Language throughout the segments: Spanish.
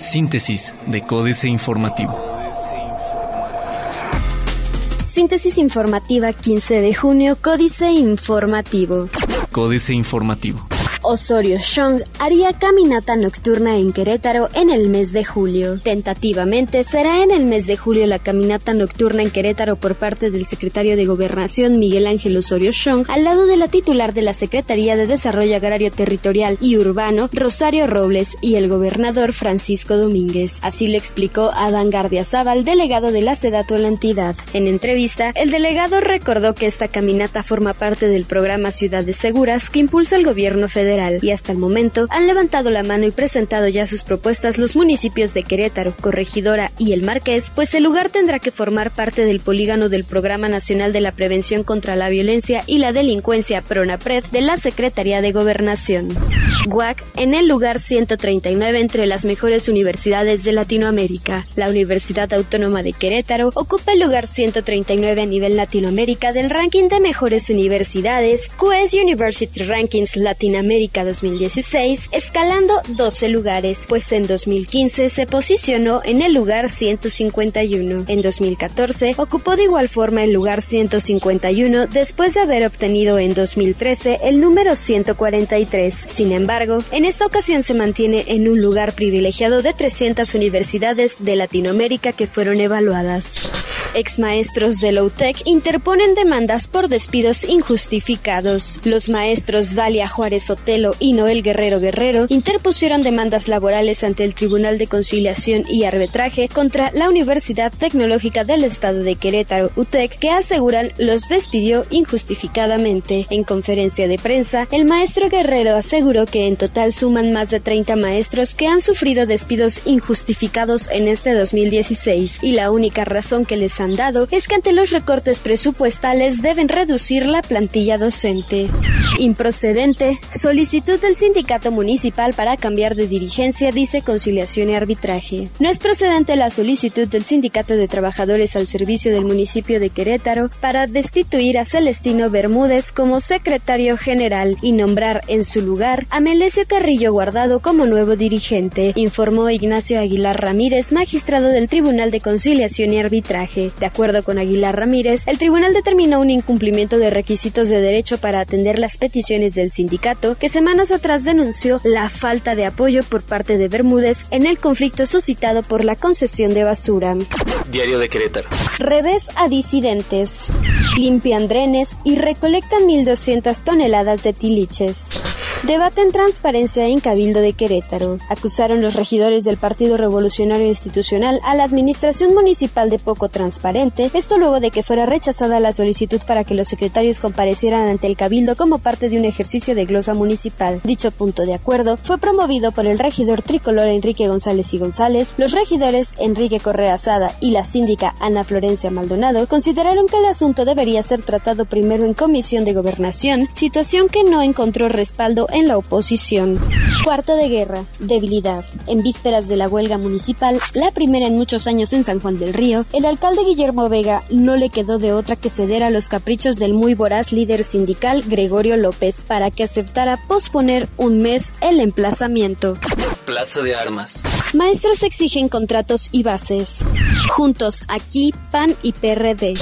Síntesis de Códice Informativo. Síntesis informativa 15 de junio, Códice Informativo. Códice Informativo. Osorio Chong haría caminata nocturna en Querétaro en el mes de julio. Tentativamente será en el mes de julio la caminata nocturna en Querétaro por parte del secretario de Gobernación Miguel Ángel Osorio Chong al lado de la titular de la Secretaría de Desarrollo Agrario Territorial y Urbano Rosario Robles y el gobernador Francisco Domínguez. Así lo explicó Adán Zaval, delegado de la SEDATO en la entidad. En entrevista, el delegado recordó que esta caminata forma parte del programa Ciudades Seguras que impulsa el gobierno federal y hasta el momento han levantado la mano y presentado ya sus propuestas los municipios de Querétaro, Corregidora y El Marqués, pues el lugar tendrá que formar parte del polígono del Programa Nacional de la Prevención contra la Violencia y la Delincuencia PRONAPRED de la Secretaría de Gobernación. GUAC en el lugar 139 entre las mejores universidades de Latinoamérica. La Universidad Autónoma de Querétaro ocupa el lugar 139 a nivel Latinoamérica del ranking de mejores universidades QS University Rankings Latinoamérica 2016, escalando 12 lugares, pues en 2015 se posicionó en el lugar 151. En 2014 ocupó de igual forma el lugar 151 después de haber obtenido en 2013 el número 143. Sin embargo, en esta ocasión se mantiene en un lugar privilegiado de 300 universidades de Latinoamérica que fueron evaluadas. Ex maestros de Low-Tech interponen demandas por despidos injustificados. Los maestros Dalia Juárez Otelo y Noel Guerrero Guerrero interpusieron demandas laborales ante el Tribunal de Conciliación y Arbitraje contra la Universidad Tecnológica del Estado de Querétaro, UTEC, que aseguran los despidió injustificadamente. En conferencia de prensa, el maestro Guerrero aseguró que en total suman más de 30 maestros que han sufrido despidos injustificados en este 2016 y la única razón que les han dado es que ante los recortes presupuestales deben reducir la plantilla docente. Improcedente, solicitud del sindicato municipal para cambiar de dirigencia, dice conciliación y arbitraje. No es procedente la solicitud del sindicato de trabajadores al servicio del municipio de Querétaro para destituir a Celestino Bermúdez como secretario general y nombrar en su lugar a Melesio Carrillo Guardado como nuevo dirigente, informó Ignacio Aguilar Ramírez, magistrado del Tribunal de Conciliación y Arbitraje. De acuerdo con Aguilar Ramírez, el tribunal determinó un incumplimiento de requisitos de derecho para atender las peticiones del sindicato, que semanas atrás denunció la falta de apoyo por parte de Bermúdez en el conflicto suscitado por la concesión de basura. Diario de Querétaro. Revés a disidentes. Limpian drenes y recolectan 1.200 toneladas de tiliches. Debaten transparencia en Cabildo de Querétaro. Acusaron los regidores del Partido Revolucionario Institucional a la administración municipal de poco transparente, esto luego de que fuera rechazada la solicitud para que los secretarios comparecieran ante el Cabildo como parte de un ejercicio de glosa municipal. Dicho punto de acuerdo fue promovido por el regidor tricolor Enrique González y González. Los regidores Enrique Correa Sada y la síndica Ana Florencia Maldonado consideraron que el asunto debería ser tratado primero en Comisión de Gobernación, situación que no encontró respaldo en la oposición. Cuarto de guerra, debilidad. En vísperas de la huelga municipal, la primera en muchos años en San Juan del Río, el alcalde Guillermo Vega no le quedó de otra que ceder a los caprichos del muy voraz líder sindical Gregorio López para que aceptara posponer un mes el emplazamiento. Plaza de Armas. Maestros exigen contratos y bases. Juntos aquí, PAN y PRD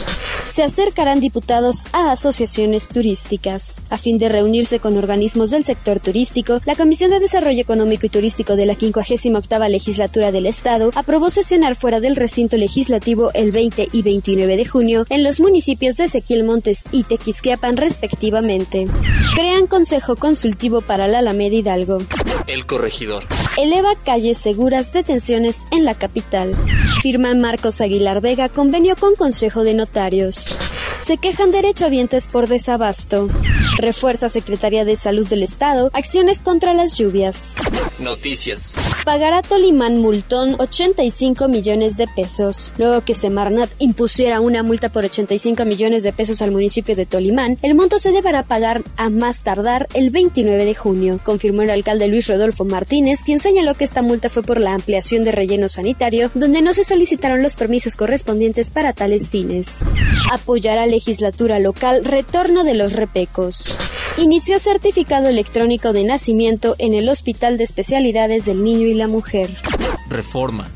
se acercarán diputados a asociaciones turísticas. A fin de reunirse con organismos del sector turístico, la Comisión de Desarrollo Económico y Turístico de la 58 legislatura del Estado aprobó sesionar fuera del recinto legislativo el 20 y 29 de junio en los municipios de Ezequiel Montes y Tequisquiapan respectivamente. Crean Consejo Consultivo para la Alameda Hidalgo. El corregidor. Eleva calles seguras detenciones en la capital. Firman Marcos Aguilar Vega convenio con Consejo de Notarios. Se quejan derechohabientes por desabasto. Refuerza Secretaría de Salud del Estado acciones contra las lluvias. Noticias. Pagará Tolimán multón 85 millones de pesos. Luego que Semarnat impusiera una multa por 85 millones de pesos al municipio de Tolimán, el monto se deberá pagar a más tardar el 29 de junio, confirmó el alcalde Luis Rodolfo Martínez, quien señaló que esta multa fue por la ampliación de relleno sanitario, donde no se solicitaron los permisos correspondientes para tales fines. Apoyará legislatura local retorno de los repecos. Inició certificado electrónico de nacimiento en el Hospital de Especialidades del Niño y la Mujer. Reforma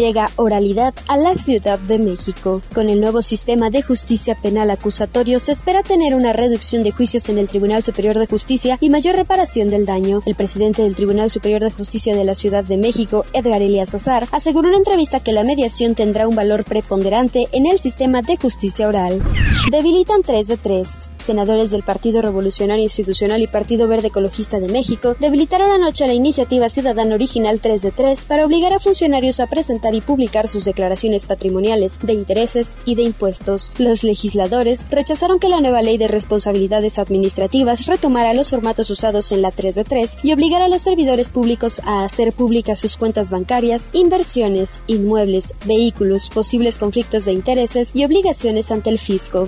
llega oralidad a la Ciudad de México. Con el nuevo sistema de justicia penal acusatorio se espera tener una reducción de juicios en el Tribunal Superior de Justicia y mayor reparación del daño. El presidente del Tribunal Superior de Justicia de la Ciudad de México, Edgar Elias Azar, aseguró en una entrevista que la mediación tendrá un valor preponderante en el sistema de justicia oral. Debilitan 3 de 3. Senadores del Partido Revolucionario Institucional y Partido Verde Ecologista de México debilitaron anoche la iniciativa ciudadana original 3 de 3 para obligar a funcionarios a presentar y publicar sus declaraciones patrimoniales, de intereses y de impuestos. Los legisladores rechazaron que la nueva ley de responsabilidades administrativas retomara los formatos usados en la 3 de 3 y obligara a los servidores públicos a hacer públicas sus cuentas bancarias, inversiones, inmuebles, vehículos, posibles conflictos de intereses y obligaciones ante el fisco.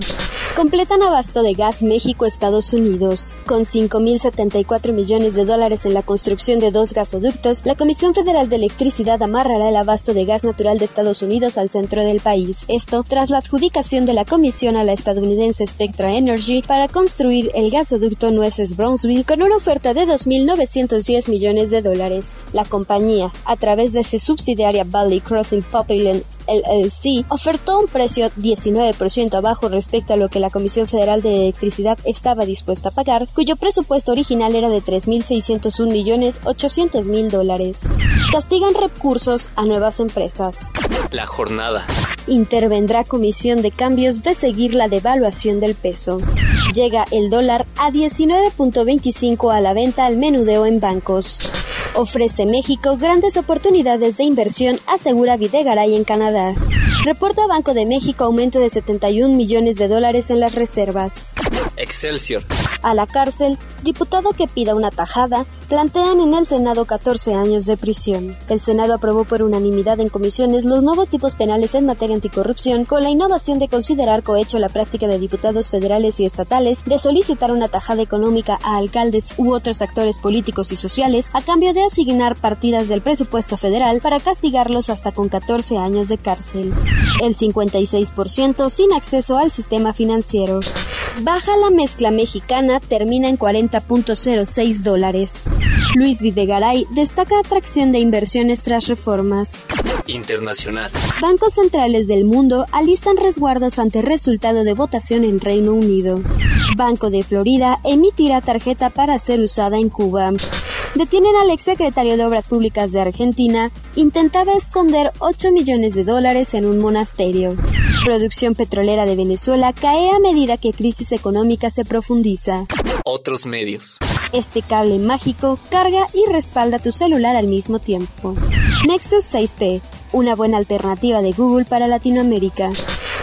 Completan abasto de gas México-Estados Unidos. Con 5.074 millones de dólares en la construcción de dos gasoductos, la Comisión Federal de Electricidad amarrará el abasto de gas natural de Estados Unidos al centro del país. Esto tras la adjudicación de la comisión a la estadounidense Spectra Energy para construir el gasoducto Nueces Brownsville con una oferta de 2.910 millones de dólares. La compañía, a través de su subsidiaria Valley Crossing Pipeline LLC ofertó un precio 19% abajo respecto a lo que la Comisión Federal de Electricidad estaba dispuesta a pagar, cuyo presupuesto original era de 3.601 millones 800 mil dólares. Castigan recursos a nuevas empresas. La jornada. Intervendrá Comisión de Cambios de seguir la devaluación del peso. Llega el dólar a 19.25 a la venta al menudeo en bancos. Ofrece México grandes oportunidades de inversión, asegura Videgaray en Canadá. Reporta Banco de México aumento de 71 millones de dólares en las reservas. Excelsior. A la cárcel, diputado que pida una tajada, plantean en el Senado 14 años de prisión. El Senado aprobó por unanimidad en comisiones los nuevos tipos penales en materia anticorrupción con la innovación de considerar cohecho la práctica de diputados federales y estatales de solicitar una tajada económica a alcaldes u otros actores políticos y sociales a cambio de asignar partidas del presupuesto federal para castigarlos hasta con 14 años de cárcel. El 56% sin acceso al sistema financiero. Baja la mezcla mexicana termina en 40.06 dólares. Luis Videgaray destaca atracción de inversiones tras reformas. Internacional. Bancos centrales del mundo alistan resguardos ante resultado de votación en Reino Unido. Banco de Florida emitirá tarjeta para ser usada en Cuba. Detienen al exsecretario de Obras Públicas de Argentina. Intentaba esconder 8 millones de dólares en un monasterio. Producción petrolera de Venezuela cae a medida que crisis económica se profundiza. Otros medios. Este cable mágico carga y respalda tu celular al mismo tiempo. Nexus 6P, una buena alternativa de Google para Latinoamérica.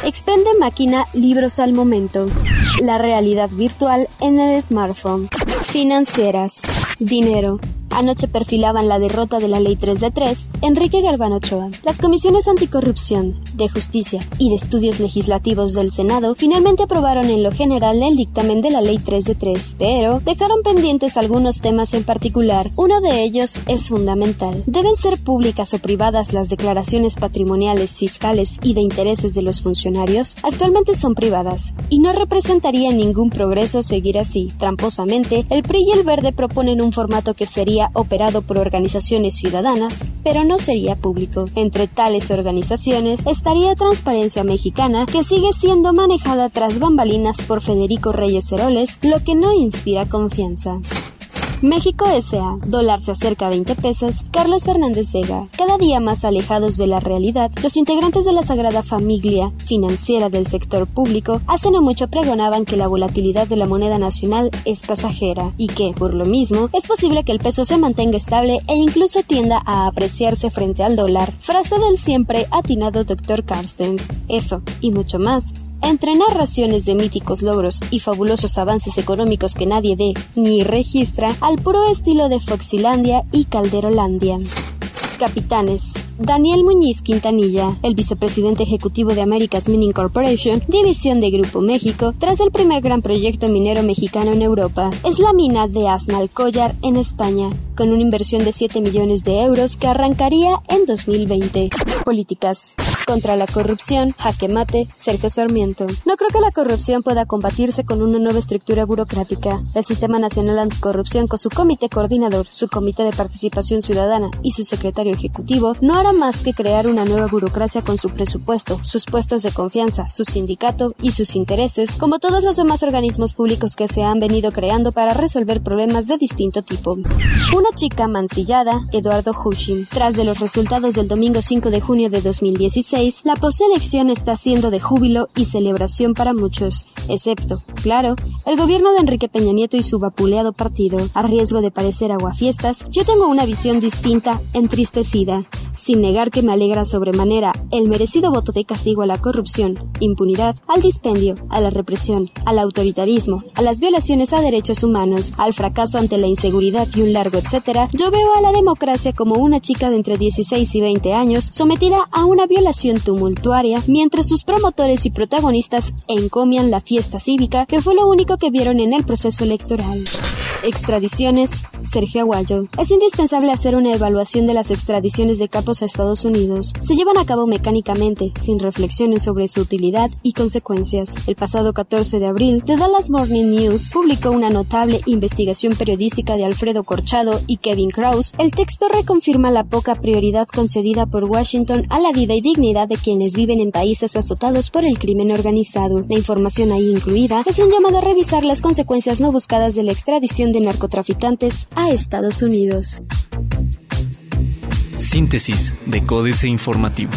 Expende máquina libros al momento. La realidad virtual en el smartphone. Financieras. Dinero. Anoche perfilaban la derrota de la Ley 3 de 3, Enrique Galván Ochoa. Las comisiones anticorrupción, de justicia y de estudios legislativos del Senado finalmente aprobaron en lo general el dictamen de la Ley 3 de 3, pero dejaron pendientes algunos temas en particular. Uno de ellos es fundamental. ¿Deben ser públicas o privadas las declaraciones patrimoniales, fiscales y de intereses de los funcionarios? Actualmente son privadas, y no representaría ningún progreso seguir así. Tramposamente, el PRI y el Verde proponen un formato que sería operado por organizaciones ciudadanas, pero no sería público. Entre tales organizaciones estaría Transparencia Mexicana, que sigue siendo manejada tras bambalinas por Federico Reyes Heroles, lo que no inspira confianza. México S.A. Dólar se acerca a 20 pesos. Carlos Fernández Vega. Cada día más alejados de la realidad, los integrantes de la Sagrada Familia financiera del sector público hace no mucho pregonaban que la volatilidad de la moneda nacional es pasajera y que, por lo mismo, es posible que el peso se mantenga estable e incluso tienda a apreciarse frente al dólar. Frase del siempre atinado Dr. Carstens. Eso, y mucho más, entre narraciones de míticos logros y fabulosos avances económicos que nadie ve ni registra, al puro estilo de Foxilandia y Calderolandia. Capitanes, Daniel Muñiz Quintanilla, el vicepresidente ejecutivo de America's Mining Corporation, división de Grupo México, tras el primer gran proyecto minero mexicano en Europa. Es la mina de Aznalcóllar en España, con una inversión de 7 millones de euros que arrancaría en 2020. Políticas contra la corrupción, jaque mate, Sergio Sarmiento. No creo que la corrupción pueda combatirse con una nueva estructura burocrática. El Sistema Nacional Anticorrupción con su comité coordinador, su comité de participación ciudadana y su secretario ejecutivo no hará más que crear una nueva burocracia con su presupuesto, sus puestos de confianza, su sindicato y sus intereses, como todos los demás organismos públicos que se han venido creando para resolver problemas de distinto tipo. Una chica mancillada, Eduardo Hushin. Tras de los resultados del domingo 5 de junio de 2016, la poselección está siendo de júbilo y celebración para muchos, excepto, claro, el gobierno de Enrique Peña Nieto y su vapuleado partido. A riesgo de parecer aguafiestas, yo tengo una visión distinta, entristecida sin negar que me alegra sobremanera el merecido voto de castigo a la corrupción, impunidad, al dispendio, a la represión, al autoritarismo, a las violaciones a derechos humanos, al fracaso ante la inseguridad y un largo etcétera, yo veo a la democracia como una chica de entre 16 y 20 años sometida a una violación tumultuaria mientras sus promotores y protagonistas encomian la fiesta cívica que fue lo único que vieron en el proceso electoral. Extradiciones, Sergio Aguayo. Es indispensable hacer una evaluación de las extradiciones de capos a Estados Unidos. Se llevan a cabo mecánicamente, sin reflexiones sobre su utilidad y consecuencias. El pasado 14 de abril, The Dallas Morning News publicó una notable investigación periodística de Alfredo Corchado y Kevin Krause. El texto reconfirma la poca prioridad concedida por Washington a la vida y dignidad de quienes viven en países azotados por el crimen organizado. La información ahí incluida es un llamado a revisar las consecuencias no buscadas de la extradición de narcotraficantes a Estados Unidos. Síntesis de Códice Informativo.